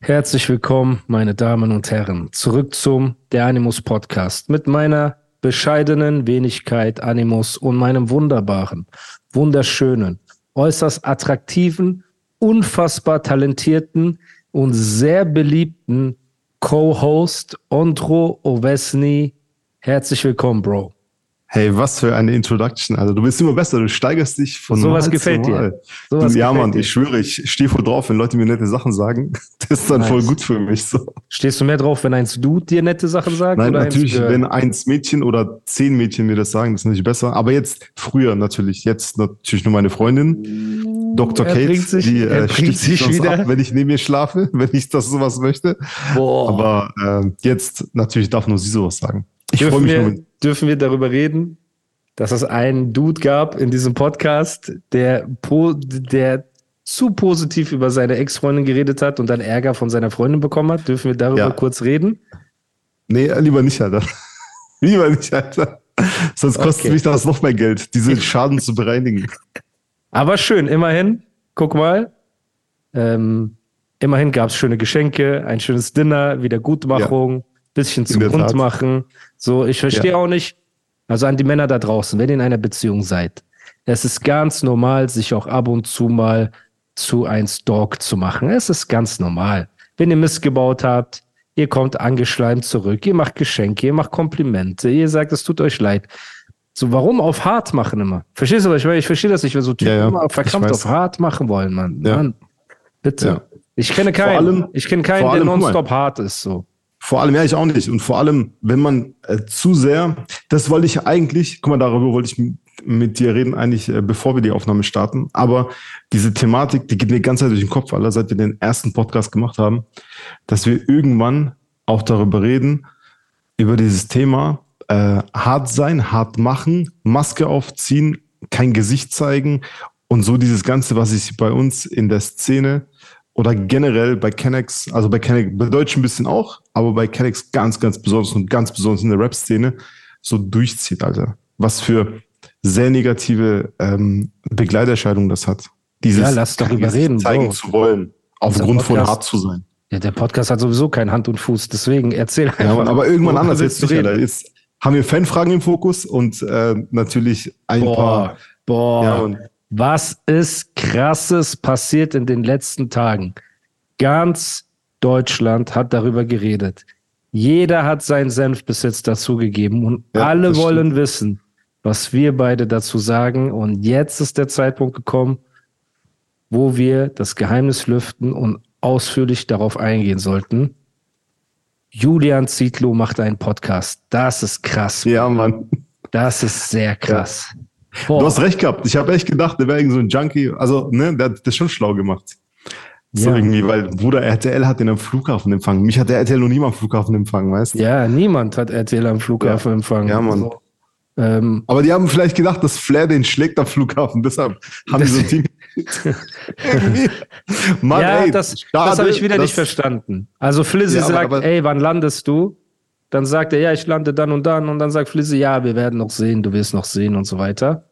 Herzlich willkommen, meine Damen und Herren, zurück zum Der Animus Podcast mit meiner bescheidenen Wenigkeit Animus und meinem wunderbaren, wunderschönen, äußerst attraktiven, unfassbar talentierten und sehr beliebten Co-Host Ondro Ovesny. Herzlich willkommen, Bro. Hey, was für eine Introduction. Also du bist immer besser, du steigerst dich von Sowas Mal gefällt zu dir. Mal. Sowas ja, Mann, dir. ich schwöre, ich stehe voll drauf, wenn Leute mir nette Sachen sagen. Das ist dann Nice. voll gut für mich. So. Stehst du mehr drauf, wenn eins Dude dir nette Sachen sagt? Nein, eins natürlich, Girl? wenn eins Mädchen oder zehn Mädchen mir das sagen, das ist natürlich besser. Aber jetzt, früher natürlich, jetzt natürlich nur meine Freundin, Dr. Er Kate, sich- die äh, sticht sich sonst wieder. ab, wenn ich neben ihr schlafe, wenn ich das sowas möchte. Boah. Aber äh, jetzt natürlich darf nur sie sowas sagen. Ich freue mich nur mit. Dürfen wir darüber reden, dass es einen Dude gab in diesem Podcast, der, po, der zu positiv über seine Ex-Freundin geredet hat und dann Ärger von seiner Freundin bekommen hat? Dürfen wir darüber Ja. kurz reden? Nee, lieber nicht, Alter. lieber nicht, Alter. Sonst kostet Okay. mich das noch mehr Geld, diese Schaden zu bereinigen. Aber schön, immerhin, guck mal. Ähm, immerhin gab es schöne Geschenke, ein schönes Dinner, Wiedergutmachung, bisschen der Rund machen. So, ich verstehe auch nicht, also an die Männer da draußen, wenn ihr in einer Beziehung seid, es ist ganz normal, sich auch ab und zu mal zu ein Stalk zu machen. Es ist ganz normal. Wenn ihr Mist gebaut habt, ihr kommt angeschleimt zurück, ihr macht Geschenke, ihr macht Komplimente, ihr sagt, es tut euch leid. So, warum auf hart machen immer? Verstehst du, was ich meine? Ich verstehe das nicht, wenn so Typen Ja, ja. verkrampft auf hart machen wollen, Mann. Ja. Mann, bitte. Ja. Ich kenne keinen, allem- ich kenne keinen, der nonstop hart ist, so. Vor allem, ja, ich auch nicht. Und vor allem, wenn man äh, zu sehr, das wollte ich eigentlich, guck mal, darüber wollte ich mit dir reden, eigentlich, äh, bevor wir die Aufnahme starten. Aber diese Thematik, die geht mir Zeit durch den Kopf, Alter, seit wir den ersten Podcast gemacht haben, dass wir irgendwann auch darüber reden, über dieses Thema äh, hart sein, hart machen, Maske aufziehen, kein Gesicht zeigen und so dieses Ganze, was sich bei uns in der Szene oder generell bei Kennex, also bei Kennex, bei Deutschen ein bisschen auch, aber bei Kennex ganz, ganz besonders und ganz besonders in der Rap-Szene so durchzieht, Alter. Was für sehr negative ähm, Begleiterscheinungen das hat. Dieses Ja, lass doch Gesicht reden, zeigen Bro. zu wollen, aufgrund von hart zu sein. Ja, der Podcast hat sowieso kein Hand und Fuß, deswegen erzähl einfach. Ja, Mann, aber irgendwann worüber anders jetzt Alter. reden? Jetzt haben wir Fanfragen im Fokus und äh, natürlich ein Boah, paar. boah. Ja, und Was ist krasses passiert in den letzten Tagen? Ganz Deutschland hat darüber geredet. Jeder hat seinen Senf bis jetzt dazugegeben und Ja, alle wollen stimmt. wissen, was wir beide dazu sagen. Und jetzt ist der Zeitpunkt gekommen, wo wir das Geheimnis lüften und ausführlich darauf eingehen sollten. Julian Zietlow macht einen Podcast. Das ist krass. ja, Mann. Das ist sehr krass. Du hast recht gehabt. Ich habe echt gedacht, der wäre irgend so ein Junkie. Also, ne, der hat das schon schlau gemacht. So Ja. irgendwie, weil Bruder RTL hat den am Flughafen empfangen. Mich hat der RTL noch nie am Flughafen empfangen, weißt du? Ja, niemand hat RTL am Flughafen empfangen. Ja, Mann. So, ähm, Aber die haben vielleicht gedacht, dass Flair den schlägt am Flughafen. Deshalb haben die so ein Team. Irgendwie. Mann, ja, ey, das, das habe ich wieder dass- nicht verstanden. Also Flizzy Ja, sagt, aber- ey, wann landest du? Dann sagt er, ja, ich lande dann und dann. Und dann sagt Flizzy, ja, wir werden noch sehen, du wirst noch sehen und so weiter.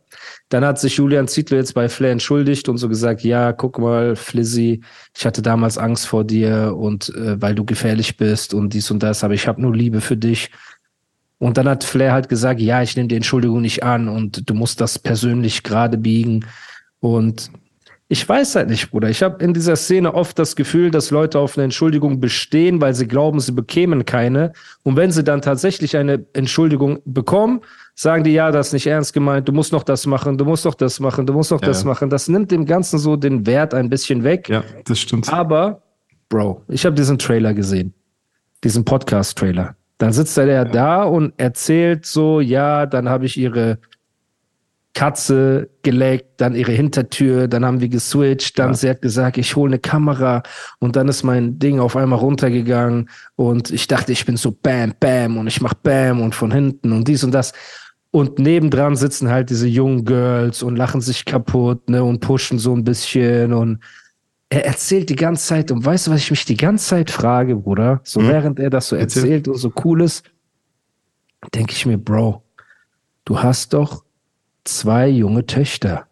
Dann hat sich Julian Zietlow jetzt bei Flair entschuldigt und so gesagt, ja, guck mal, Flizzy, ich hatte damals Angst vor dir und äh, weil du gefährlich bist und dies und das, aber ich habe nur Liebe für dich. Und dann hat Flair halt gesagt, ja, ich nehme die Entschuldigung nicht an und du musst das persönlich gerade biegen. Und ich weiß halt nicht, Bruder. Ich habe in dieser Szene oft das Gefühl, dass Leute auf eine Entschuldigung bestehen, weil sie glauben, sie bekämen keine. Und wenn sie dann tatsächlich eine Entschuldigung bekommen, sagen die, ja, das ist nicht ernst gemeint, du musst noch das machen, du musst noch das machen, du musst noch Ja, das ja. machen. Das nimmt dem Ganzen so den Wert ein bisschen weg. Ja, das stimmt. Aber, Bro, ich habe diesen Trailer gesehen. Diesen Podcast-Trailer. Dann sitzt er da und erzählt so, ja, dann habe ich ihre Katze geleckt, dann ihre Hintertür, dann haben wir geswitcht, dann ja. sie hat gesagt, ich hole eine Kamera und dann ist mein Ding auf einmal runtergegangen und ich dachte, ich bin so bam, bam und ich mach bam und von hinten und dies und das. Und nebendran sitzen halt diese jungen Girls und lachen sich kaputt, ne, und pushen so ein bisschen und er erzählt die ganze Zeit und weißt du, was ich mich die ganze Zeit frage, Bruder? So mhm. während er das so erzählt und so cool ist, denke ich mir, Bro, du hast doch zwei junge Töchter.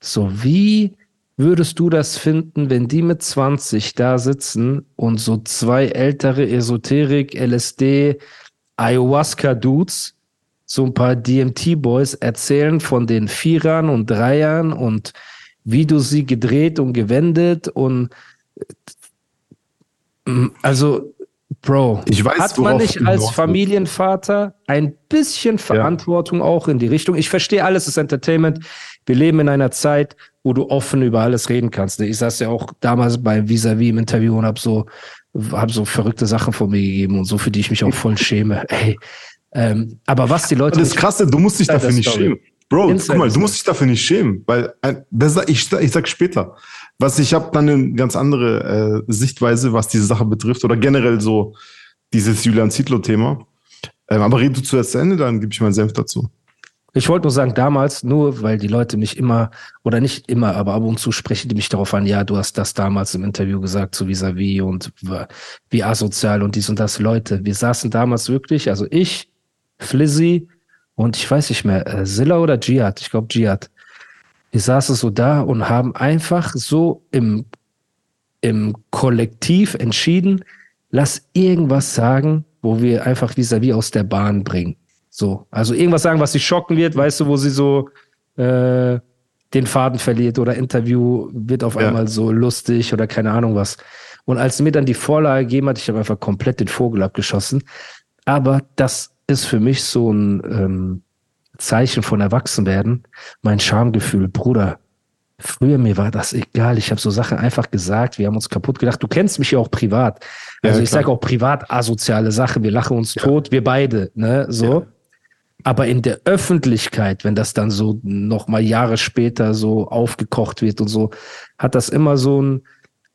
So, wie würdest du das finden, wenn die mit 20 da sitzen und so zwei ältere Esoterik, LSD, Ayahuasca-Dudes, so ein paar DMT-Boys erzählen von den Vierern und Dreiern und wie du sie gedreht und gewendet und äh, also Bro, ich weiß, hat man nicht als Familienvater ein bisschen Verantwortung ja. auch in die Richtung? Ich verstehe alles, ist Entertainment. Wir leben in einer Zeit, wo du offen über alles reden kannst. Ich saß ja auch damals bei Visavi im Interview und hab so, hab so verrückte Sachen von mir gegeben und so, für die ich mich auch voll schäme. Ey, ähm, aber was die Leute. Das ist krasse, du musst dich dafür nicht schämen. Bro, Inside guck mal, du musst dich dafür nicht schämen, weil äh, das, ich, ich sag später. Was ich habe dann eine ganz andere äh, Sichtweise, was diese Sache betrifft oder generell so dieses Julian Zietlow-Thema. Ähm, aber red du zuerst zu Ende, dann gebe ich meinen Senf dazu. Ich wollte nur sagen, damals, nur weil die Leute mich immer, oder nicht immer, aber ab und zu sprechen die mich darauf an, ja, du hast das damals im Interview gesagt, so vis-à-vis -vis und wie asozial und dies und das. Leute, wir saßen damals wirklich, also ich, Flizzy und ich weiß nicht mehr, äh, Zilla oder Jihad, ich glaube Jihad, wir saßen so da und haben einfach so im, im Kollektiv entschieden, lass irgendwas sagen, wo wir einfach vis-à-vis -vis aus der Bahn bringen. So, also irgendwas sagen, was sie schocken wird, weißt du, wo sie so äh, den Faden verliert oder Interview wird auf ja. einmal so lustig oder keine Ahnung was. Und als mir dann die Vorlage gegeben hat, ich habe einfach komplett den Vogel abgeschossen. Aber das ist für mich so ein ähm, Zeichen von Erwachsenwerden, mein Schamgefühl, Bruder. Früher mir war das egal. Ich habe so Sachen einfach gesagt. Wir haben uns kaputt gedacht. Du kennst mich ja auch privat. Also ja, ich sage auch privat asoziale Sachen. Wir lachen uns ja. tot, wir beide, ne? So. Ja. Aber in der Öffentlichkeit, wenn das dann so noch mal Jahre später so aufgekocht wird und so, hat das immer so einen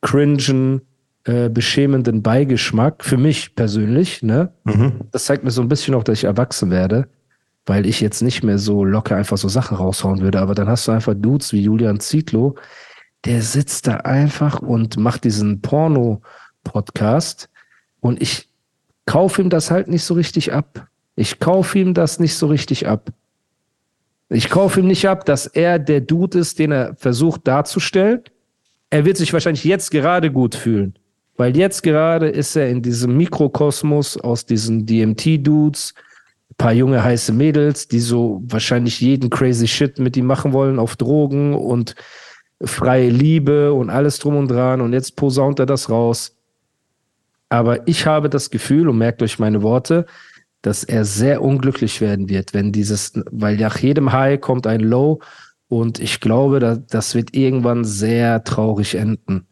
cringen, äh, beschämenden Beigeschmack für mich persönlich. Ne? Mhm. Das zeigt mir so ein bisschen auch, dass ich erwachsen werde weil ich jetzt nicht mehr so locker einfach so Sachen raushauen würde. Aber dann hast du einfach Dudes wie Julian Zietlow, der sitzt da einfach und macht diesen Porno-Podcast und ich kaufe ihm das halt nicht so richtig ab. Ich kaufe ihm das nicht so richtig ab. Ich kaufe ihm nicht ab, dass er der Dude ist, den er versucht darzustellen. Er wird sich wahrscheinlich jetzt gerade gut fühlen, weil jetzt gerade ist er in diesem Mikrokosmos aus diesen DMT-Dudes, paar junge heiße Mädels, die so wahrscheinlich jeden crazy Shit mit ihm machen wollen auf Drogen und freie Liebe und alles drum und dran und jetzt posaunt er das raus. Aber ich habe das Gefühl und merkt euch meine Worte, dass er sehr unglücklich werden wird, wenn dieses, weil nach jedem High kommt ein Low und ich glaube, das wird irgendwann sehr traurig enden.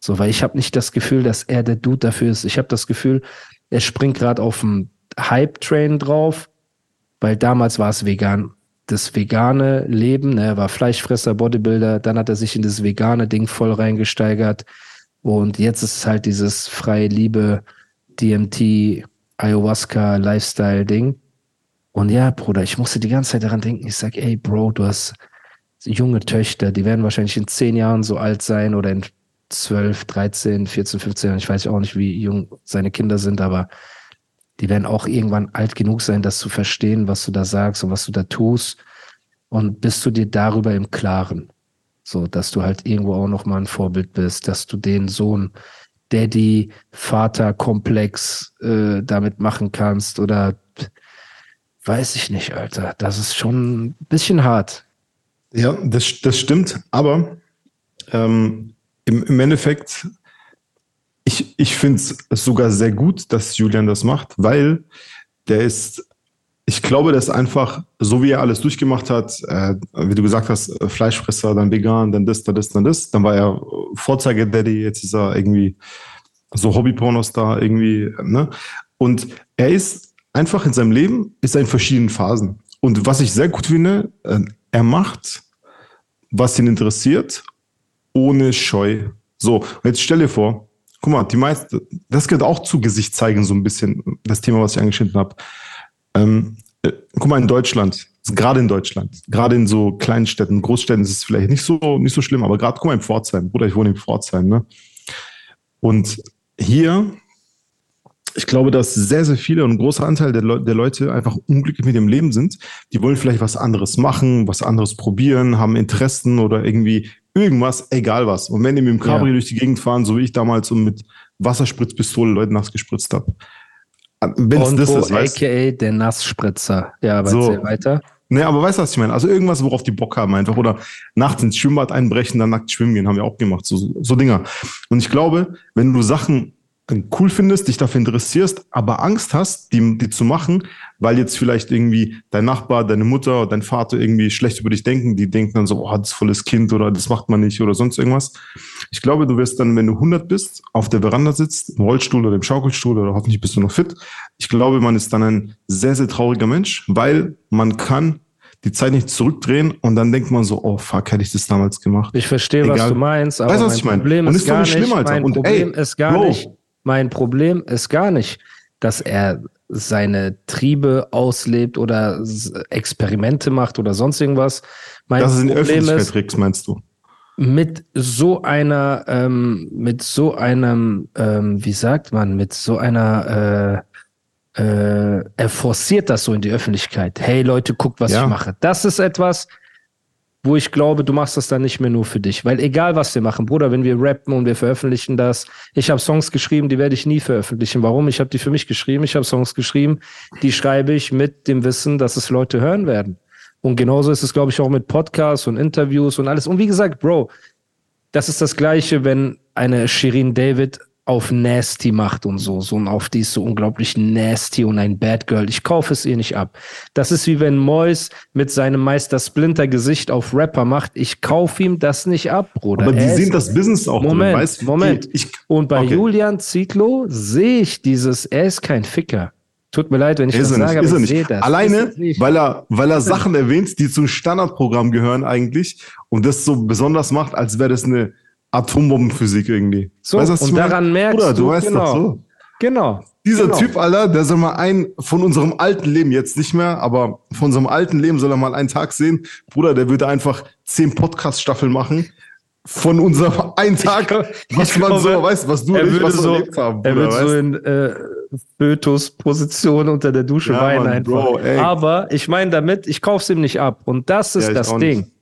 So, weil ich habe nicht das Gefühl, dass er der Dude dafür ist. Ich habe das Gefühl, er springt gerade auf dem Hype-Train drauf weil damals war es vegan. Das vegane Leben, ne, er war Fleischfresser, Bodybuilder, dann hat er sich in das vegane Ding voll reingesteigert. Und jetzt ist es halt dieses freie Liebe, DMT, Ayahuasca, Lifestyle-Ding. Und ja, Bruder, ich musste die ganze Zeit daran denken. Ich sag, ey, Bro, du hast junge Töchter, die werden wahrscheinlich in zehn Jahren so alt sein oder in zwölf, dreizehn, vierzehn, fünfzehn Jahren. Ich weiß auch nicht, wie jung seine Kinder sind, aber die werden auch irgendwann alt genug sein, das zu verstehen, was du da sagst und was du da tust. Und bist du dir darüber im Klaren? So, dass du halt irgendwo auch nochmal ein Vorbild bist, dass du den Sohn, Daddy, Vater Komplex äh, damit machen kannst oder weiß ich nicht, Alter. Das ist schon ein bisschen hart. Ja, das, das stimmt, aber ähm, im, im Endeffekt ich, ich finde es sogar sehr gut, dass Julian das macht, weil der ist, ich glaube, dass einfach, so wie er alles durchgemacht hat, äh, wie du gesagt hast, äh, Fleischfresser, dann vegan, dann das, dann das, dann das, dann war er Vorzeige-Daddy, jetzt ist er irgendwie so Hobby-Pornos da irgendwie, ne? Und er ist einfach in seinem Leben, ist er in verschiedenen Phasen. und was ich sehr gut finde, äh, er macht, was ihn interessiert, ohne Scheu. So, jetzt stell dir vor, guck mal, die meisten, das gehört auch zu Gesicht zeigen, so ein bisschen, das Thema, was ich angeschnitten habe. Ähm, äh, guck mal, in Deutschland, gerade in Deutschland, gerade in so kleinen Städten, Großstädten ist es vielleicht nicht so, nicht so schlimm, aber gerade, guck mal, in Pforzheim, Bruder, ich wohne in Pforzheim, ne? Und hier, ich glaube, dass sehr, sehr viele und ein großer Anteil der, Le der Leute einfach unglücklich mit dem Leben sind. Die wollen vielleicht was anderes machen, was anderes probieren, haben Interessen oder irgendwie irgendwas, egal was. Und wenn die mit dem Cabrio ja. durch die Gegend fahren, so wie ich damals und mit Wasserspritzpistole Leute nass gespritzt habe. Wenn es das ist, weißt, aka der Nassspritzer. Ja, aber so. weiter. Nee, aber weißt du, was ich meine? Also irgendwas, worauf die Bock haben einfach. Oder nachts ins Schwimmbad einbrechen, dann nackt schwimmen gehen, haben wir auch gemacht. So, so Dinger. Und ich glaube, wenn du Sachen cool findest, dich dafür interessierst, aber Angst hast, die, die zu machen, weil jetzt vielleicht irgendwie dein Nachbar, deine Mutter, dein Vater irgendwie schlecht über dich denken, die denken dann so, oh, das ist volles Kind oder das macht man nicht oder sonst irgendwas. Ich glaube, du wirst dann, wenn du 100 bist, auf der Veranda sitzt, im Rollstuhl oder im Schaukelstuhl oder hoffentlich bist du noch fit. Ich glaube, man ist dann ein sehr, sehr trauriger Mensch, weil man kann die Zeit nicht zurückdrehen und dann denkt man so, oh fuck, hätte ich das damals gemacht. Ich verstehe, Egal. was du meinst, aber weißt, was mein Problem ist, ist gar nicht, schlimm, Alter. mein und Problem ey, ist gar Bro, nicht, mein Problem ist gar nicht, dass er seine Triebe auslebt oder Experimente macht oder sonst irgendwas. Mein das ist in Öffentlichkeit ist, meinst du? Mit so einer, ähm, mit so einem, ähm, wie sagt man, mit so einer, äh, äh, er forciert das so in die Öffentlichkeit. Hey Leute, guckt, was ja. ich mache. Das ist etwas, wo ich glaube, du machst das dann nicht mehr nur für dich. Weil egal, was wir machen, Bruder, wenn wir rappen und wir veröffentlichen das, ich habe Songs geschrieben, die werde ich nie veröffentlichen. Warum? Ich habe die für mich geschrieben. Ich habe Songs geschrieben, die schreibe ich mit dem Wissen, dass es Leute hören werden. Und genauso ist es, glaube ich, auch mit Podcasts und Interviews und alles. Und wie gesagt, Bro, das ist das Gleiche, wenn eine Shirin David auf nasty macht und so, so und auf die ist so unglaublich nasty und ein Bad Girl. Ich kaufe es ihr nicht ab. Das ist wie wenn Mois mit seinem Meister Splinter Gesicht auf Rapper macht. Ich kaufe ihm das nicht ab, Bruder. Aber die er sehen das Business auch. Moment, drin, weißt? Moment. Ich, und bei okay. Julian Zietlow sehe ich dieses, er ist kein Ficker. Tut mir leid, wenn ich ist das sage, aber ich sehe das. Alleine, weil er, weil er Sachen erwähnt, die zum Standardprogramm gehören eigentlich und das so besonders macht, als wäre das eine Atombombenphysik irgendwie. So, weißt, und daran merkst Bruder, du, du weißt genau, doch so. Genau. Dieser genau. Typ, Alter, der soll mal ein von unserem alten Leben, jetzt nicht mehr, aber von unserem alten Leben soll er mal einen Tag sehen. Bruder, der würde einfach zehn Podcast-Staffeln machen von unserem einen Tag, ich, was man glaube, so, weißt was du und ich, was so, erlebt haben. Bruder, er wird so in äh, Fötus-Position unter der Dusche ja, weinen einfach. Bro, Aber ich meine damit, ich kauf's ihm nicht ab. Und das ist ja, das Ding. Nicht.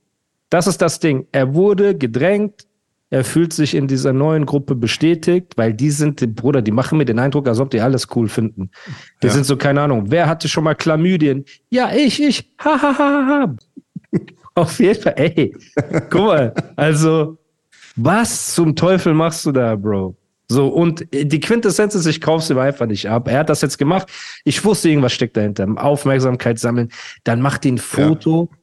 Das ist das Ding. Er wurde gedrängt, er fühlt sich in dieser neuen Gruppe bestätigt, weil die sind, Bruder, die machen mir den Eindruck, als ob die alles cool finden. Die ja. sind so, keine Ahnung, wer hatte schon mal Chlamydien? Ja, ich, ich, ha, ha, ha, ha. Auf jeden Fall, ey, guck mal, also, was zum Teufel machst du da, Bro? So, und die Quintessenz ist, ich kauf's ihm einfach nicht ab. Er hat das jetzt gemacht. Ich wusste, irgendwas steckt dahinter. Aufmerksamkeit sammeln. Dann macht ihn ein Foto. Ja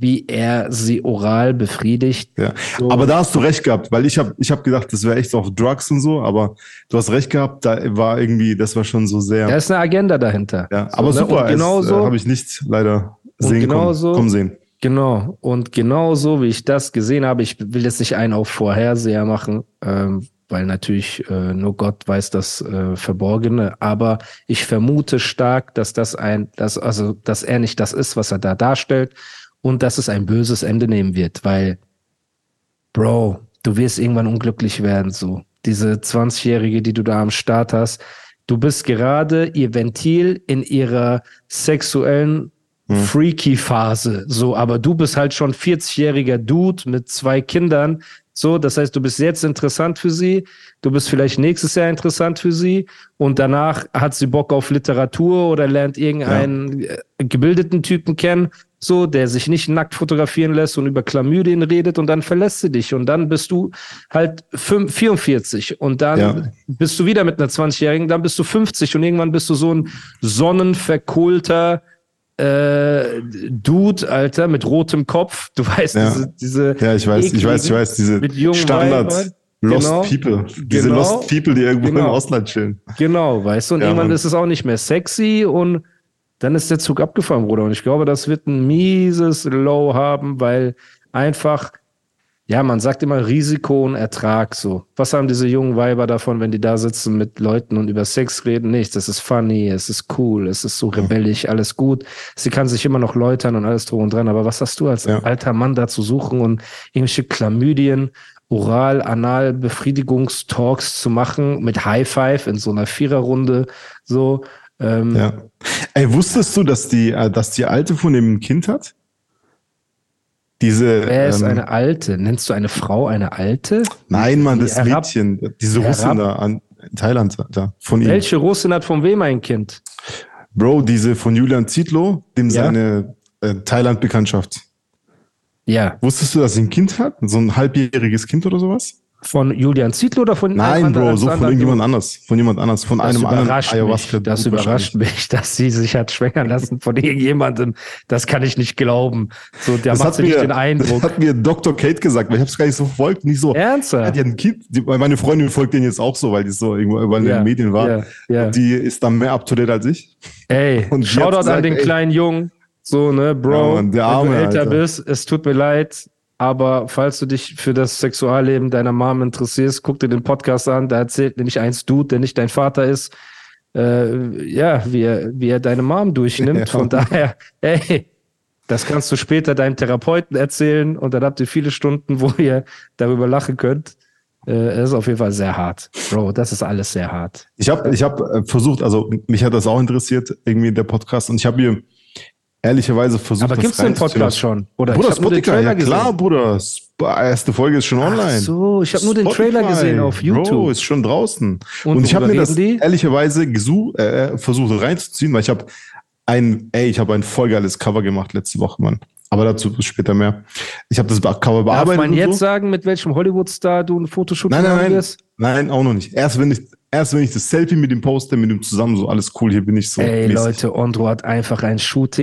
wie er sie oral befriedigt. Ja. So. Aber da hast du recht gehabt, weil ich habe ich hab gedacht, das wäre echt auf Drugs und so, aber du hast recht gehabt, da war irgendwie, das war schon so sehr. Da ist eine Agenda dahinter. Ja, aber so, ne? super, genau so äh, habe ich nicht leider sehen genau kommen, so, kommen sehen. Genau, und genau so, wie ich das gesehen habe, ich will jetzt nicht einen auf Vorherseher machen, ähm, weil natürlich äh, nur Gott weiß das äh, Verborgene, aber ich vermute stark, dass das ein, dass, also, dass er nicht das ist, was er da darstellt und dass es ein böses Ende nehmen wird, weil, Bro, du wirst irgendwann unglücklich werden, so. Diese 20-Jährige, die du da am Start hast, du bist gerade ihr Ventil in ihrer sexuellen hm. Freaky-Phase, so, aber du bist halt schon 40-jähriger Dude mit zwei Kindern, so, das heißt, du bist jetzt interessant für sie, du bist vielleicht nächstes Jahr interessant für sie und danach hat sie Bock auf Literatur oder lernt irgendeinen ja. Äh, gebildeten Typen kennen so, der sich nicht nackt fotografieren lässt und über Chlamydien redet und dann verlässt sie dich und dann bist du halt 5, 44 und dann ja. bist du wieder mit einer 20-Jährigen, dann bist du 50 und irgendwann bist du so ein sonnenverkohlter äh, Dude, Alter, mit rotem Kopf. Du weißt, ja. diese, diese. Ja, ich weiß, ich weiß, ich weiß, diese Standard. Lost genau, People. Diese genau, Lost People, die irgendwo genau, im Ausland chillen. Genau, weißt du, und ja, irgendwann Mann. ist es auch nicht mehr sexy und dann ist der Zug abgefahren, Bruder. Und ich glaube, das wird ein mieses Low haben, weil einfach, ja, man sagt immer Risiko und Ertrag so. Was haben diese jungen Weiber davon, wenn die da sitzen mit Leuten und über Sex reden? Nichts. Das ist funny, es ist cool, es ist so rebellisch, alles gut. Sie kann sich immer noch läutern und alles drum und dran. Aber was hast du als Ja. alter Mann da zu suchen und irgendwelche Chlamydien, Oral, Anal, Befriedigungstalks zu machen mit High Five in so einer Viererrunde, so. Ähm, Ja. Ey, wusstest du, dass die, äh, dass die Alte von dem ein Kind hat? Diese. Wer ist ähm, eine Alte? Nennst du eine Frau eine Alte? Nein, Mann, das herab- Mädchen, diese herab- Russin da an in Thailand, da, von ihm. Welche Russin hat von wem ein Kind? Bro, diese von Julian Zietlow, dem Ja. seine äh, Thailand-Bekanntschaft. Ja. Wusstest du, dass sie ein Kind hat? So ein halbjähriges Kind oder sowas? Von Julian Zietlow oder von Nein, Bro, so von irgendjemand anders. Von jemand anders. Von Das einem anderen mich. Das überrascht mich, dass sie sich hat schwängern lassen von irgendjemandem. Das kann ich nicht glauben. So, der Das macht sie nicht mir, den das Eindruck. hat mir Dr. Kate gesagt, weil ich habe es gar nicht so verfolgt. Nicht so, ja, Ernsthaft? hat ein Kind. Die, meine Freundin folgt den jetzt auch so, weil die so irgendwo in Ja, den Medien war. ja, ja. Und die ist dann mehr up to date als ich. Ey, Und Shoutout gesagt, an den ey- kleinen Jungen. So, ne, Bro, Ja, Mann, der Arme, wenn du älter Alter. bist, es tut mir leid, aber falls du dich für das Sexualleben deiner Mom interessierst, guck dir den Podcast an. Da erzählt nämlich eins Dude, der nicht dein Vater ist, äh, ja, wie er, wie er deine Mom durchnimmt. Ja. Von daher, ey, das kannst du später deinem Therapeuten erzählen und dann habt ihr viele Stunden, wo ihr darüber lachen könnt. Äh, es ist auf jeden Fall sehr hart. Bro, das ist alles sehr hart. Ich habe ich hab äh, versucht, also mich hat das auch interessiert, irgendwie der Podcast. Und ich habe mir ehrlicherweise versucht, Aber das gibt's den. Podcast schon? Oder Bruder, ich nur den Spotify, Trailer ja klar, gesehen. Bruder. Sp- Erste Folge ist schon online. Ach so, ich habe nur den Spotify, Trailer gesehen auf YouTube. Bro, ist schon draußen. Und Und, ich habe mir das die? ehrlicherweise gesu äh, versucht reinzuziehen, weil ich habe ein, ey, ich habe ein voll geiles Cover gemacht letzte Woche, Mann. Aber dazu später mehr. Ich habe das Cover Darf bearbeitet. man und jetzt so. sagen, mit welchem Hollywood-Star du ein Fotoshooting Nein, nein, nein. Nein, auch noch nicht. Erst wenn ich, erst wenn ich das Selfie mit dem poste, mit dem zusammen, so alles cool, hier bin ich so. Ey, mäßig. Leute, Ondro hat einfach ein Shooting.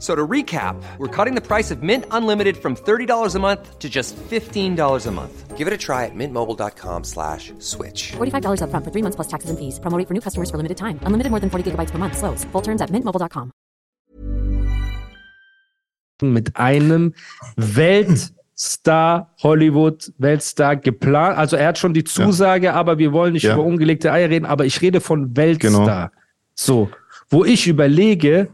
So to recap, we're cutting the price of Mint Unlimited from $30 a month to just $15 a month. Give it a try at mintmobile.com slash switch. $45 upfront for three months plus taxes and fees. Promo rate for new customers for limited time. Unlimited more than 40 gigabytes per month. Slows. Full terms at mintmobile.com. mit einem Weltstar, Hollywood, Weltstar geplant. Also er hat schon die Zusage, aber wir wollen nicht Ja. über ungelegte Eier reden, aber ich rede von Weltstar. Genau. So, wo ich überlege,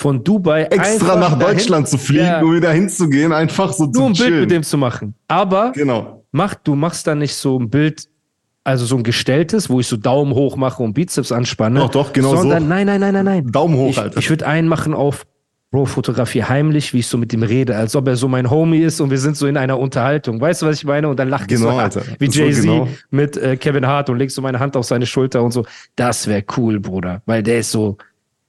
von Dubai Extra nach dahin- Deutschland zu fliegen, Ja. um wieder hinzugehen, einfach so nur zu ein Bild chillen. mit dem zu machen. Aber Genau. mach, du machst da nicht so ein Bild, also so ein gestelltes, wo ich so Daumen hoch mache und Bizeps anspanne. Doch, doch, genau sondern, so. Nein, nein, nein, nein, nein. Daumen hoch, ich, Alter. Ich würde einen machen auf, Bro, fotografiere heimlich, wie ich so mit ihm rede, als ob er so mein Homie ist und wir sind so in einer Unterhaltung. Weißt du, was ich meine? Und dann lacht Genau, so, Alter. wie Jay-Z genau. mit äh, Kevin Hart und legst so meine Hand auf seine Schulter und so. Das wäre cool, Bruder, weil der ist so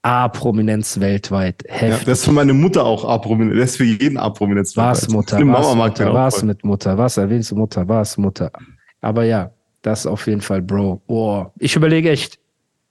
A-Prominenz weltweit. Ja, Heftig. das ist für meine Mutter auch A-Prominenz. Das ist für jeden A-Prominenz. Was Mutter, Die was Mama mag Mutter, was mit Mutter, was erwähnst du Mutter, was Mutter. Aber ja, das auf jeden Fall, Bro. Oh, ich überlege echt.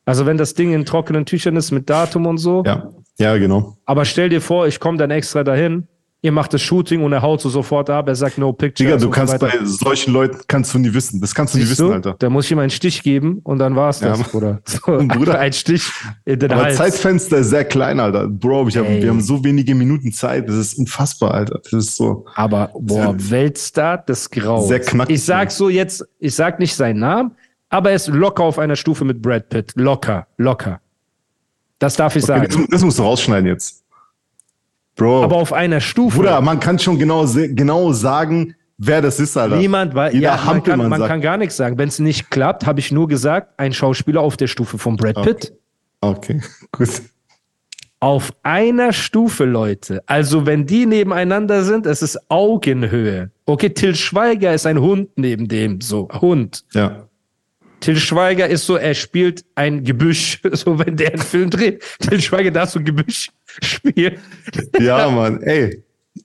Also wenn das Ding in trockenen Tüchern ist mit Datum und so, Ja, ja, genau. aber stell dir vor, ich komme dann extra dahin, ihr macht das Shooting und er haut so sofort ab, er sagt no pictures. Digga, du so kannst weiter. bei solchen Leuten, kannst du nie wissen. Das kannst du nie Siehst wissen, du? Alter. Da muss ich ihm einen Stich geben und dann war's das, Ja. Bruder. So, Bruder. Ein Stich in den Aber Hals. Zeitfenster ist sehr klein, Alter. Bro, ich hab, wir haben so wenige Minuten Zeit. Das ist unfassbar, Alter. Das ist so. Aber boah, Weltstar des Grauens. Sehr knackig. Ich sag so jetzt, ich sag nicht seinen Namen, aber er ist locker auf einer Stufe mit Brad Pitt. Locker, locker. Das darf ich Okay, sagen. das, das musst du rausschneiden jetzt. Bro. Aber auf einer Stufe. Bruder, man kann schon genau, genau sagen, wer das ist, Alter. Niemand weiß, Jeder ja, man, kann, man kann gar nichts sagen. Wenn es nicht klappt, habe ich nur gesagt, ein Schauspieler auf der Stufe von Brad Pitt. Okay, gut. Auf einer Stufe, Leute. Also, wenn die nebeneinander sind, es ist Augenhöhe. Okay, Till Schweiger ist ein Hund neben dem. So, Hund. Ja. Till Schweiger ist so, er spielt ein Gebüsch. So, wenn der einen Film dreht, Till Schweiger darf so Gebüsch spielen. Ja, Mann, ey.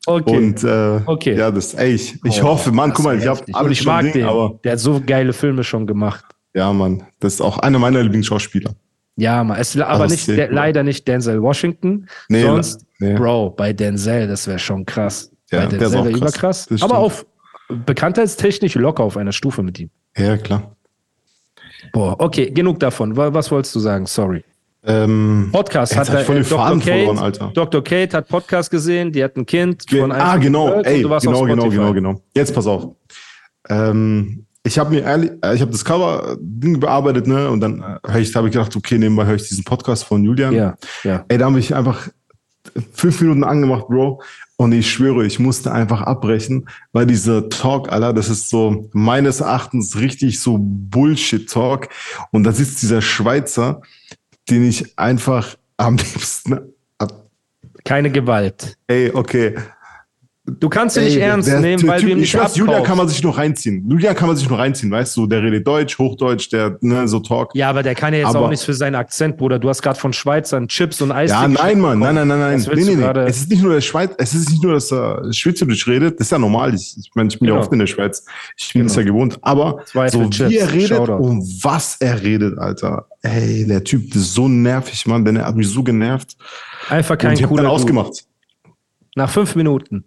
Okay. Und äh, Okay. ja, das, ey, ich, ich Oh, hoffe, Mann, guck mal, ich habe alles ich mag Ding, den. aber Der hat so geile Filme schon gemacht. ja, Mann, das ist auch einer meiner Lieblingsschauspieler. Ja, man, es, aber das nicht, der, leider nicht Denzel Washington. Nee, Sonst, nee. Bro, bei Denzel, das wäre schon krass. Ja, bei Denzel wäre krass. überkrass. Aber auf bekanntheitstechnisch locker auf einer Stufe mit ihm. Ja, klar. Boah, okay, genug davon. Wa- Was wolltest du sagen? Sorry. Ähm, Podcast hat ich voll den Dr. Kate, verloren, Alter. Dr. Kate hat Podcast gesehen, die hat ein Kind Ge- von einem ah, genau, ey, genau, genau, genau, genau. Jetzt pass auf. Ähm, ich habe mir ehrlich, äh, ich habe das Cover-Ding bearbeitet, ne? Und dann äh, habe ich gedacht, okay, nebenbei höre ich diesen Podcast von Julian. Ja, ja. Ey, da habe ich einfach fünf Minuten angemacht, Bro. Und ich schwöre, ich musste einfach abbrechen, weil dieser Talk, Alter, das ist so meines Erachtens richtig so Bullshit-Talk. Und da sitzt dieser Schweizer, den ich einfach am liebsten. Keine Gewalt. Ey, okay. Du kannst ihn nicht ernst nehmen, weil Typ- du ihm ich nicht weiß, Julian kann man sich noch reinziehen. Julian kann man sich noch reinziehen, weißt du? Der redet Deutsch, Hochdeutsch, der, ne, so Talk. Ja, aber der kann ja jetzt Aber- auch nichts für seinen Akzent, Bruder. Du hast gerade von Schweizern Chips und Eis. Ja, nein, Mann, nein, nein, nein, nein. Nee, nee, nee. Es ist nicht nur der Schweiz, es ist nicht nur, dass er Schweizerdeutsch redet, das ist ja normal. Ich, ich meine, ich bin ja Genau. oft in der Schweiz. Ich bin es ja gewohnt. Aber Zweifel so Chips. wie er redet Shoutout. und was er redet, Alter. Ey, der Typ ist so nervig, Mann, denn er hat mich so genervt. Einfach Und kein ich hab cooler dann Dude. ausgemacht. Nach fünf Minuten.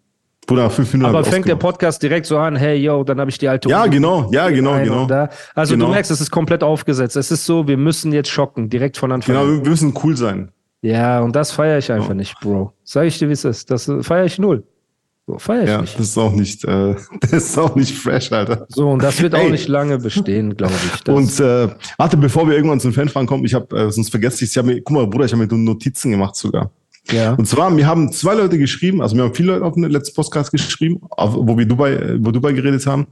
Bruder, fünf Minuten Aber hab fängt der. Podcast direkt so an, hey, yo, dann habe ich die alte Ja, Uhr genau, ja, genau, genau. Da. Also Genau. du merkst, es ist komplett aufgesetzt. Es ist so, wir müssen jetzt schocken, direkt von Anfang Genau, an. wir wir müssen cool sein. Ja, und das feiere ich einfach nicht, Bro. Sag ich dir, wie es ist. Das feiere ich null. So, feiere ich Ja, nicht. das ist auch nicht, äh, das ist auch nicht fresh, Alter. So, und das wird auch Ey. nicht lange bestehen, glaube ich. Das, Und äh, warte, bevor wir irgendwann zum Fanfragen kommen, ich habe, äh, sonst vergesse ich, ich habe mir, guck mal, Bruder, ich habe mir Notizen gemacht sogar. Ja. Und zwar, mir haben zwei Leute geschrieben, also wir haben viele Leute auf den letzten Podcast geschrieben, wo wir Dubai, wo Dubai geredet haben.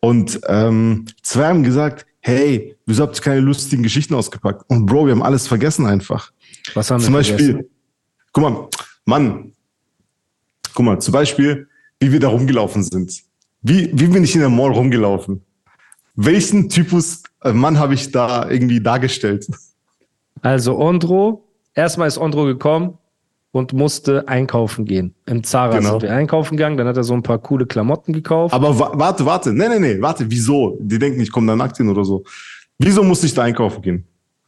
Und ähm, zwei haben gesagt, hey, wieso habt ihr keine lustigen Geschichten ausgepackt? Und Bro, wir haben alles vergessen einfach. Was haben wir Zum Beispiel, vergessen? guck mal, Mann, guck mal, zum Beispiel, wie wir da rumgelaufen sind. Wie, wie bin ich in der Mall rumgelaufen? Welchen Typus äh, Mann habe ich da irgendwie dargestellt? Also Ondro, erstmal ist Ondro gekommen und musste einkaufen gehen. Im Zara Genau. sind wir einkaufen gegangen, dann hat er so ein paar coole Klamotten gekauft. Aber wa warte, warte, nee, nee, nee, warte, wieso? Die denken, ich komme da nackt hin oder so. Wieso musste ich da einkaufen gehen?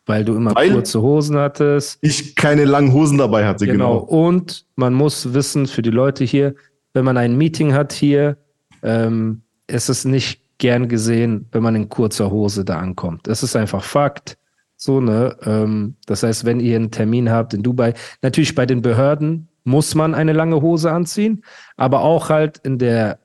weil du immer Weil- kurze Hosen hattest. Ich keine langen Hosen dabei hatte, Genau. genau. Und man muss wissen, für die Leute hier, wenn man ein Meeting hat hier, ähm, ist es nicht gern gesehen, wenn man in kurzer Hose da ankommt. Das ist einfach Fakt. So, ne? Ähm, das heißt, wenn ihr einen Termin habt in Dubai, natürlich bei den Behörden muss man eine lange Hose anziehen, aber auch halt in der,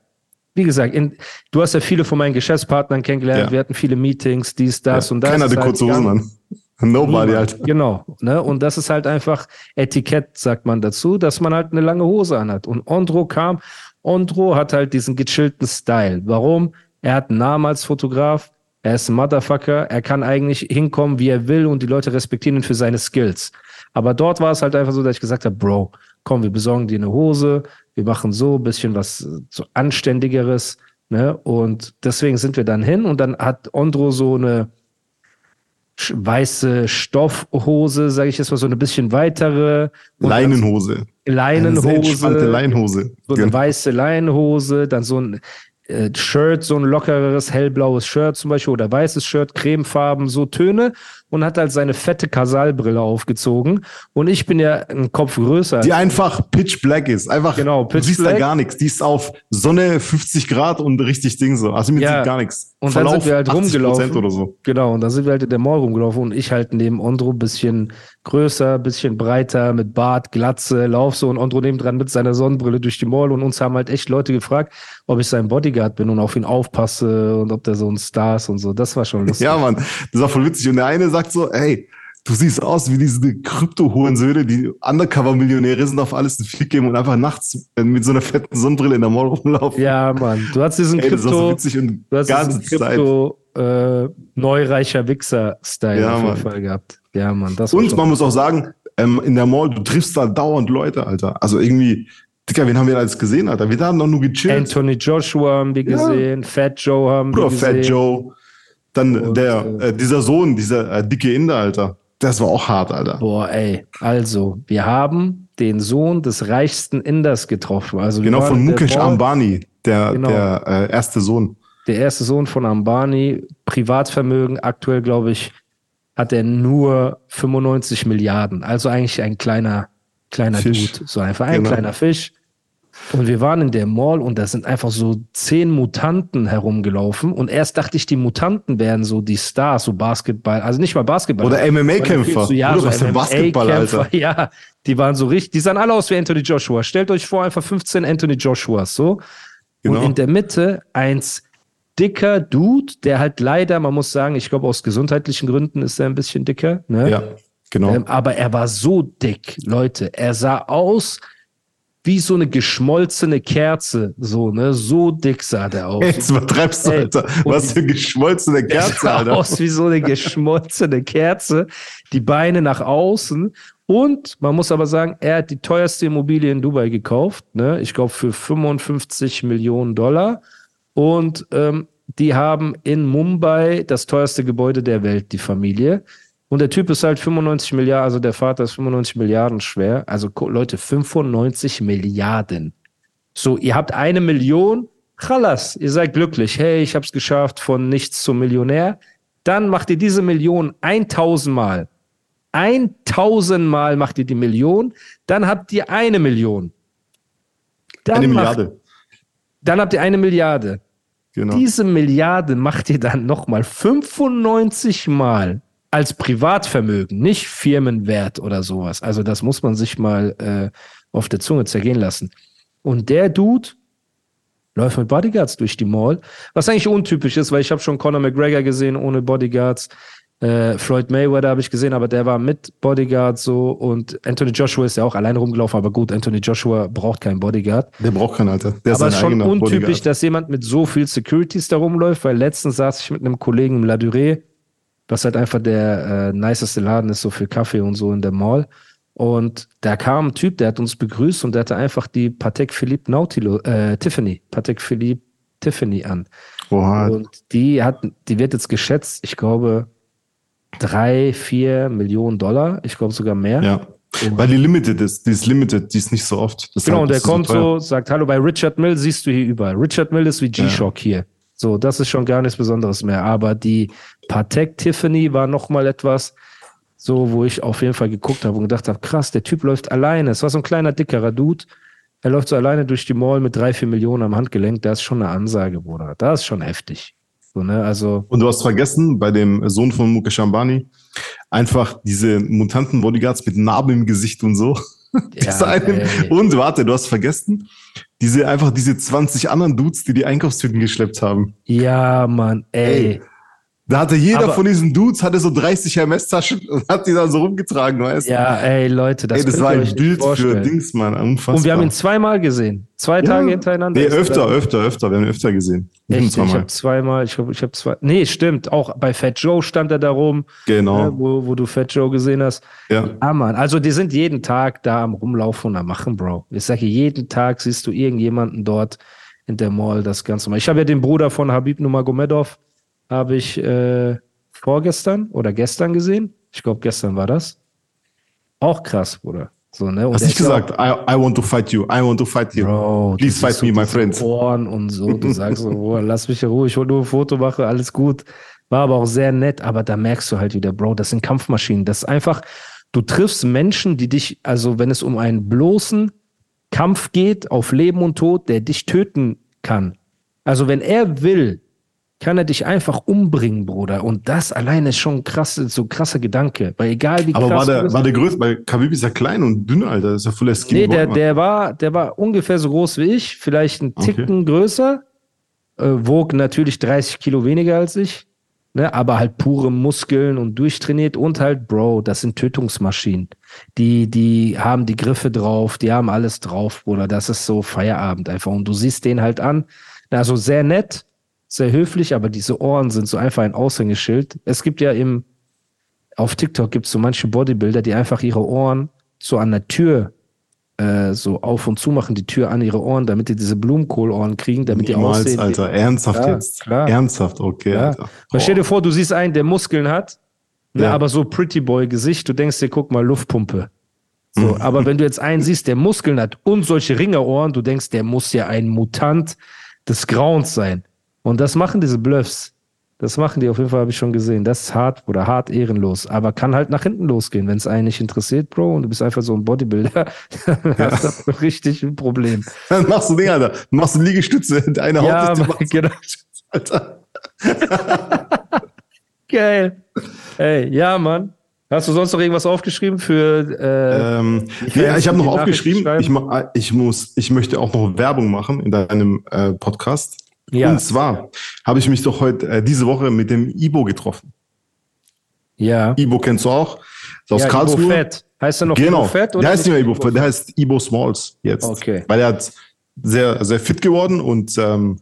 wie gesagt, in, du hast ja viele von meinen Geschäftspartnern kennengelernt, Ja. wir hatten viele Meetings, dies, das Ja, und das. Keiner hatte halt kurze Hosen an. Nobody. Alter. Genau, ne? Und das ist halt einfach Etikett, sagt man dazu, dass man halt eine lange Hose anhat. Und Ondro kam, Ondro hat halt diesen gechillten Style. Warum? Er hat einen Namen als Fotograf, er ist ein Motherfucker, er kann eigentlich hinkommen, wie er will und die Leute respektieren ihn für seine Skills. Aber dort war es halt einfach so, dass ich gesagt habe, Bro, komm, wir besorgen dir eine Hose, wir machen so ein bisschen was äh, so Anständigeres, ne? Und deswegen sind wir dann hin und dann hat Ondro so eine weiße Stoffhose, sage ich jetzt mal, so eine bisschen weitere Leinenhose. dann Eine Leinenhose, Leinenhose. so eine Genau. weiße Leinenhose, dann so ein äh, Shirt, so ein lockeres hellblaues Shirt zum Beispiel oder weißes Shirt, cremefarben, so Töne und hat halt seine fette Kasalbrille aufgezogen und ich bin ja ein Kopf größer. Die einfach pitch black ist. Einfach, Genau, du pitch siehst da black. gar nichts. Die ist auf Sonne 50 Grad und richtig Ding so. Also mir Ja. sieht gar nichts. Und dann sind wir halt 80% rumgelaufen. oder so. Genau, und dann sind wir halt in der Mall rumgelaufen und ich halt neben Ondro bisschen größer, bisschen breiter, mit Bart, Glatze, lauf so und Ondro nebendran mit seiner Sonnenbrille durch die Mall und uns haben halt echt Leute gefragt, ob ich sein Bodyguard bin und auf ihn aufpasse und ob der so ein Star ist und so. Das war schon lustig. Ja, Mann, das war voll witzig. Und der eine sagt so, hey, du siehst aus wie diese Krypto-Hurensöhne, die Undercover-Millionäre sind, auf alles einen Fick geben und einfach nachts äh, mit so einer fetten Sonnenbrille in der Mall rumlaufen. Ja, Mann. Du hast diesen Ey, das war so Krypto, witzig und du hast diesen. Krypto äh, neureicher Wichser-Style Ja, auf jeden Mann. Fall gehabt. Ja, Mann. Das Und man muss auch sagen, ähm, in der Mall, du triffst da dauernd Leute, Alter. Also irgendwie, Dicker, wen haben wir da alles gesehen, Alter? Wir haben doch nur gechillt. Anthony Joshua haben wir Ja. gesehen, Fat Joe haben wir Bruder, gesehen. Fat Joe. Dann Und, der, äh, äh, dieser Sohn, dieser äh, dicke Inder, Alter. Das war auch hart, Alter. Boah, ey. Also, wir haben den Sohn des reichsten Inders getroffen. Also, Genau, von der Mukesh Mall. Ambani, der, Genau. der äh, erste Sohn. Der erste Sohn von Ambani, Privatvermögen, aktuell, glaube ich, hat er nur 95 Milliarden. Also eigentlich ein kleiner, kleiner Fisch. Dude. So einfach ein Genau. kleiner Fisch. Und wir waren in der Mall und da sind einfach so zehn Mutanten herumgelaufen. Und erst dachte ich, die Mutanten wären so die Stars, so Basketball, also nicht mal Basketball. Oder MMA-Kämpfer. So, ja, Bruder, so was für Basketball, Alter. Ja, die waren so richtig, die sahen alle aus wie Anthony Joshua. Stellt euch vor, einfach 15 Anthony Joshuas, so. Genau. Und in der Mitte eins dicker Dude, der halt leider, man muss sagen, ich glaube aus gesundheitlichen Gründen ist er ein bisschen dicker, ne? Ja, genau. Ähm, aber er war so dick, Leute. Er sah aus wie so eine geschmolzene Kerze, so, ne? So dick sah der aus. Jetzt übertreibst du, Ey, Alter. Was für eine geschmolzene Er Kerze, sah Alter. aus wie so eine geschmolzene Kerze, die Beine nach außen. Und man muss aber sagen, er hat die teuerste Immobilie in Dubai gekauft, ne? ich glaube für 55 Millionen Dollar. Und ähm, die haben in Mumbai das teuerste Gebäude der Welt, die Familie. Und der Typ ist halt 95 Milliarden, also der Vater ist 95 Milliarden schwer. Also Leute, 95 Milliarden. So, ihr habt eine Million, Chalas, ihr seid glücklich. Hey, ich hab's geschafft, von nichts zum Millionär. Dann macht ihr diese Million 1000 Mal. 1000 Mal macht ihr die Million, dann habt ihr eine Million. Dann Eine macht- Milliarde. Dann habt ihr eine Milliarde. Genau. Diese Milliarde macht ihr dann nochmal 95 Mal als Privatvermögen, nicht Firmenwert oder sowas. Also das muss man sich mal äh, auf der Zunge zergehen lassen. Und der Dude läuft mit Bodyguards durch die Mall, was eigentlich untypisch ist, weil ich habe schon Conor McGregor gesehen ohne Bodyguards. Äh, Floyd Mayweather habe ich gesehen, aber der war mit Bodyguards so und Anthony Joshua ist ja auch alleine rumgelaufen, aber gut, Anthony Joshua braucht keinen Bodyguard. Der braucht keinen, Alter. Der Aber es ist schon untypisch, Bodyguard. dass jemand mit so viel Securities da rumläuft, weil letztens saß ich mit einem Kollegen im La Durée, was halt einfach der äh, niceste Laden ist, so für Kaffee und so in der Mall. Und da kam ein Typ, der hat uns begrüßt und der hatte einfach die Patek Philippe Nautilo, äh, Tiffany, Patek Philippe Tiffany an. Oha. Und die hat, die wird jetzt geschätzt, ich glaube, drei, vier Millionen Dollar, ich glaube sogar mehr. Ja. Weil die limited ist. Die ist limited. Die ist nicht so oft. Deshalb Genau, und der kommt so, sagt Hallo, bei Richard Mill siehst du hier überall. Richard Mill ist wie G-Shock hier. So, das ist schon gar nichts Besonderes mehr. Aber die Patek Tiffany war noch mal etwas, so, wo ich auf jeden Fall geguckt habe und gedacht habe, krass, der Typ läuft alleine. Es war so ein kleiner, dickerer Dude. Er läuft so alleine durch die Mall mit drei, vier Millionen am Handgelenk. Das ist schon eine Ansage, Bruder. Das ist schon heftig. So, ne, also, Und du hast vergessen, bei dem Sohn von Mukesh Ambani, einfach diese Mutanten-Bodyguards mit Narben im Gesicht und so. Ja, eine- ey. und warte, du hast vergessen, diese einfach diese 20 anderen Dudes, die die Einkaufstüten geschleppt haben. ja, Mann, ey. Ey. Da hatte jeder Aber- von diesen Dudes hatte so 30 MS-Taschen und hat die dann so rumgetragen, weißt du? Ja, ey, Leute, das, Ey, das war ein Bild für. Dings, Mann. Unfassbar. Und wir haben ihn zweimal gesehen. Zwei Tage hintereinander. Nee, öfter, er- öfter, öfter. Wir haben ihn öfter gesehen. Echt? Ich habe zweimal, ich glaube, ich habe zwei. Nee, stimmt. Auch bei Fat Joe stand er da rum, Genau. ne, wo, wo du Fat Joe gesehen hast. Ja. Ja, Mann. Also, die sind jeden Tag da am Rumlaufen und am Machen, Bro. Ich sage, jeden Tag siehst du irgendjemanden dort in der Mall, das Ganze mal. Ich habe ja den Bruder von Habib Nurmagomedov, habe ich äh, vorgestern oder gestern gesehen. Ich glaube, gestern war das. Auch krass, Bruder. So, ne? Und Hast nicht gesagt, I, I want to fight you, I want to fight you. Bro, Please fight me, my diese friend. Ohren und so. Du sagst so, oh, lass mich in Ruhe, ich wollte nur ein Foto machen, alles gut. War aber auch sehr nett, aber da merkst du halt wieder, Bro, das sind Kampfmaschinen. Das ist einfach, du triffst Menschen, die dich, also wenn es um einen bloßen Kampf geht, auf Leben und Tod, der dich töten kann. Also wenn er will, kann er dich einfach umbringen, Bruder. Und das alleine ist schon ein krass, so ein krasser Gedanke. Weil egal wie Aber krass war du der, war der größte, weil Khabib ist ja klein und dünn, Alter. Ist ja voll der Skinny Nee, der, der war, der war ungefähr so groß wie ich, vielleicht einen Okay. Ticken größer, äh, wog natürlich 30 Kilo weniger als ich. ne, aber halt pure Muskeln und durchtrainiert und halt, Bro, das sind Tötungsmaschinen. Die, die haben die Griffe drauf, die haben alles drauf, Bruder. Das ist so Feierabend einfach. Und du siehst den halt an. Also sehr nett, sehr höflich, aber diese Ohren sind so einfach ein Aushängeschild. Es gibt ja im, auf TikTok gibt es so manche Bodybuilder, die einfach ihre Ohren so an der Tür äh, so auf und zu machen, die Tür an ihre Ohren, damit die diese Blumenkohlohren kriegen, damit die Niemals, aussehen. Alter. Ernsthaft Ja, jetzt. klar. Ernsthaft, okay, Ja. Weil stell dir vor, du siehst einen, der Muskeln hat, ne, Ja. aber so Pretty Boy Gesicht, du denkst dir, guck mal, Luftpumpe. So, Mhm. aber wenn du jetzt einen siehst, der Muskeln hat und solche Ringerohren, du denkst, der muss ja ein Mutant des Grauens sein. Und das machen diese Bluffs. Das machen die auf jeden Fall, habe ich schon gesehen. Das ist hart oder hart ehrenlos. Aber kann halt nach hinten losgehen, wenn es einen nicht interessiert, Bro, und du bist einfach so ein Bodybuilder, dann hast du richtig ein Problem. Dann machst du Ding, Alter. Dann machst du Liegestütze. Deine Haut Ja, ist die genau. Alter. Geil. Ey, ja, Mann. Hast du sonst noch irgendwas aufgeschrieben für äh, Ähm, Ich nee, kann ich habe noch aufgeschrieben, ich, ich, muss, ich möchte auch noch Werbung machen in deinem äh, Podcast. Ja. Und zwar habe ich mich doch heute, äh, diese Woche mit dem Ibo getroffen. ja, Ibo kennst du auch. Ist aus ja Karlsruhe. Ibo Fett. Heißt er noch genau. Ibo Fett? der heißt nicht mehr Ibo Fett, der heißt Ibo Smalls jetzt. Okay. Weil er hat sehr, sehr fit geworden und ähm,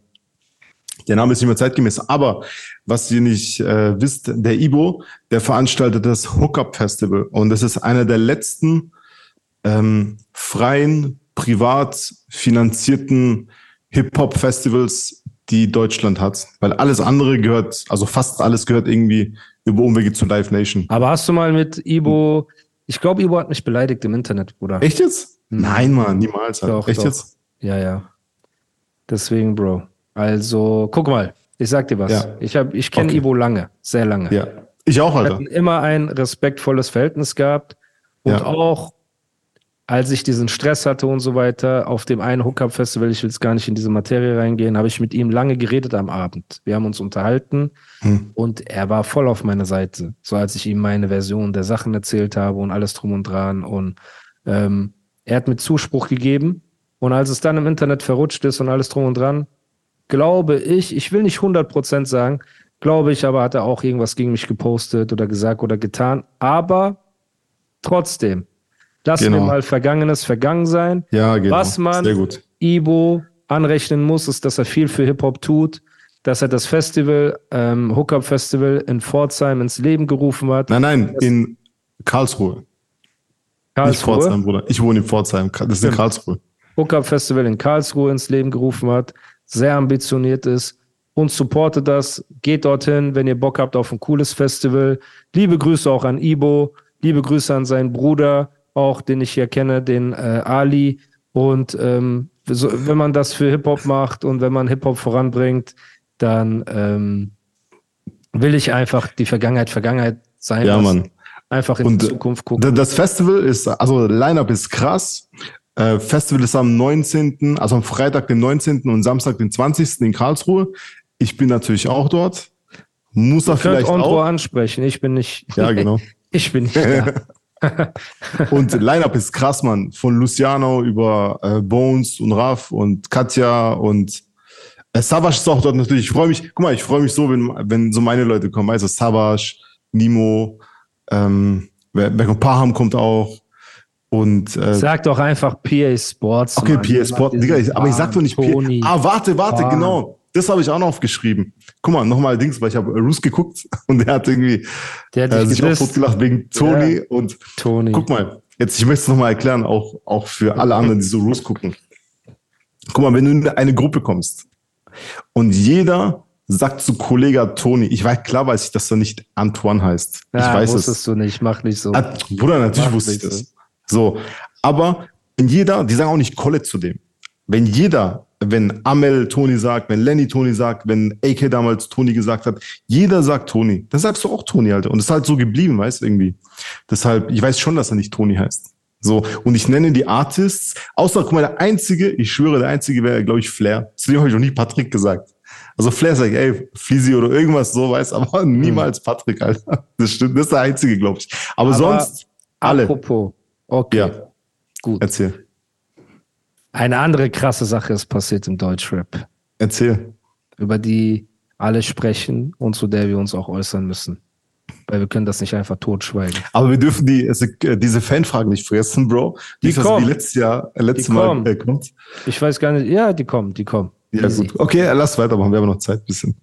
der Name ist nicht mehr zeitgemäß. Aber was ihr nicht äh, wisst, der Ibo, der veranstaltet das Hookup Festival. Und das ist einer der letzten ähm, freien, privat finanzierten Hip-Hop-Festivals, die Deutschland hat. Weil alles andere gehört, also fast alles gehört irgendwie über Umwege zu Live Nation. Aber hast du mal mit Ibo, ich glaube, Ibo hat mich beleidigt im Internet, Bruder. Echt jetzt? Nein, Mann, niemals. Doch, Echt doch. jetzt? Ja, ja. Deswegen, Bro. Also, guck mal, ich sag dir was. Ja. Ich, hab- ich kenne Okay. Ibo lange, sehr lange. Ja. Ich auch, Wir Alter. hatten immer ein respektvolles Verhältnis gehabt. Und Ja. auch, als ich diesen Stress hatte und so weiter, auf dem einen Hookup-Festival, ich will jetzt gar nicht in diese Materie reingehen, habe ich mit ihm lange geredet am Abend. Wir haben uns unterhalten Hm. und er war voll auf meiner Seite. So als ich ihm meine Version der Sachen erzählt habe und alles drum und dran. Und ähm, er hat mir Zuspruch gegeben. Und als es dann im Internet verrutscht ist und alles drum und dran, glaube ich, ich will nicht 100% sagen, glaube ich, aber hat er auch irgendwas gegen mich gepostet oder gesagt oder getan. Aber trotzdem, lassen wir Genau. mal Vergangenes vergangen sein. Ja, genau. Was man Sehr gut. Ibo anrechnen muss, ist, dass er viel für Hip-Hop tut, dass er das Festival, ähm, Hookup Festival in Pforzheim ins Leben gerufen hat. Nein, nein, in Karlsruhe. Nicht Karlsruhe. Pforzheim, Bruder. Ich wohne in Pforzheim. Das ist in. Karlsruhe. Hookup Festival in Karlsruhe ins Leben gerufen hat, sehr ambitioniert ist und supportet das. Geht dorthin, wenn ihr Bock habt auf ein cooles Festival. Liebe Grüße auch an Ibo, liebe Grüße an seinen Bruder, auch den ich hier kenne, den äh, Ali. Und ähm, so, wenn man das für Hip-Hop macht und wenn man Hip-Hop voranbringt, dann ähm, will ich einfach die Vergangenheit Vergangenheit sein Ja, lassen. Mann. Einfach in Und, die Zukunft gucken. Das Festival ist, also Line-Up ist krass. Äh, Festival ist am 19., also am Freitag, den 19. und Samstag, den 20. in Karlsruhe. Ich bin natürlich auch dort. Muss er vielleicht auch. ansprechen. Ich bin nicht. Ja, genau. Ich bin nicht da. Und Line-Up ist krass, Mann. Von Luciano über äh, Bones und Raf und Katja und äh, Savage ist auch dort natürlich. Ich freue mich, guck mal, ich freue mich so, wenn, wenn so meine Leute kommen. Also Savage, Nimo, ähm, wer Paham kommt auch. Und äh, Sag doch einfach PA Sports. okay, Mann. PS Sport, Digga, aber ich sag doch nicht. PA. Ah, warte, warte, Ah. genau. Das habe ich auch noch aufgeschrieben. Guck mal, nochmal Dings, weil ich habe Roos geguckt und der hat irgendwie Der hat äh, sich auch gedisst. totgelacht wegen Toni und Toni. Guck mal, jetzt, ich möchte es nochmal erklären, auch, auch für alle anderen, die so Roos gucken. Guck mal, wenn du in eine Gruppe kommst und jeder sagt zu Kollege Toni, ich weiß, klar weiß ich, dass er nicht Antoine heißt. ich Ja, weiß wusstest es. du nicht, mach nicht so. Ah, Bruder, natürlich Mach wusste ich das. So, aber wenn jeder, die sagen auch nicht Colette zu dem. Wenn jeder, wenn Amel Toni sagt, wenn Lenny Toni sagt, wenn AK damals Toni gesagt hat, jeder sagt Toni, dann sagst du auch Toni, Alter. Und das ist halt so geblieben, weißt du, irgendwie. Deshalb, ich weiß schon, dass er nicht Toni heißt. So, und ich nenne die Artists, außer, guck mal, der einzige, ich schwöre, der einzige wäre, glaube ich, Flair. Zu dem habe ich noch nie Patrick gesagt. Also Flair sagt, ey, Flizzy oder irgendwas so, weißt aber niemals Patrick, Alter. Das stimmt, das ist der einzige, glaube ich. Aber, Aber sonst, alle. Apropos. Okay. Ja. Gut. Erzähl. Eine andere krasse Sache ist passiert im Deutschrap. Erzähl. Über die alle sprechen und zu der wir uns auch äußern müssen. Weil wir können das nicht einfach totschweigen. Aber wir dürfen die, also, äh, diese Fanfragen nicht fressen, Bro. Die Nicht, kommen. die letztes Jahr, äh, letztes Die Mal kommen. äh, kommt. Ich weiß gar nicht, ja, die kommen, die kommen. Ja, Easy. gut. Okay, äh, lass weitermachen. Wir haben noch Zeit bisschen.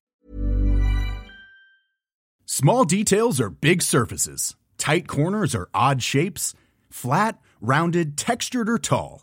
Small details are big surfaces. Tight corners are odd shapes. Flat, rounded, textured, or tall.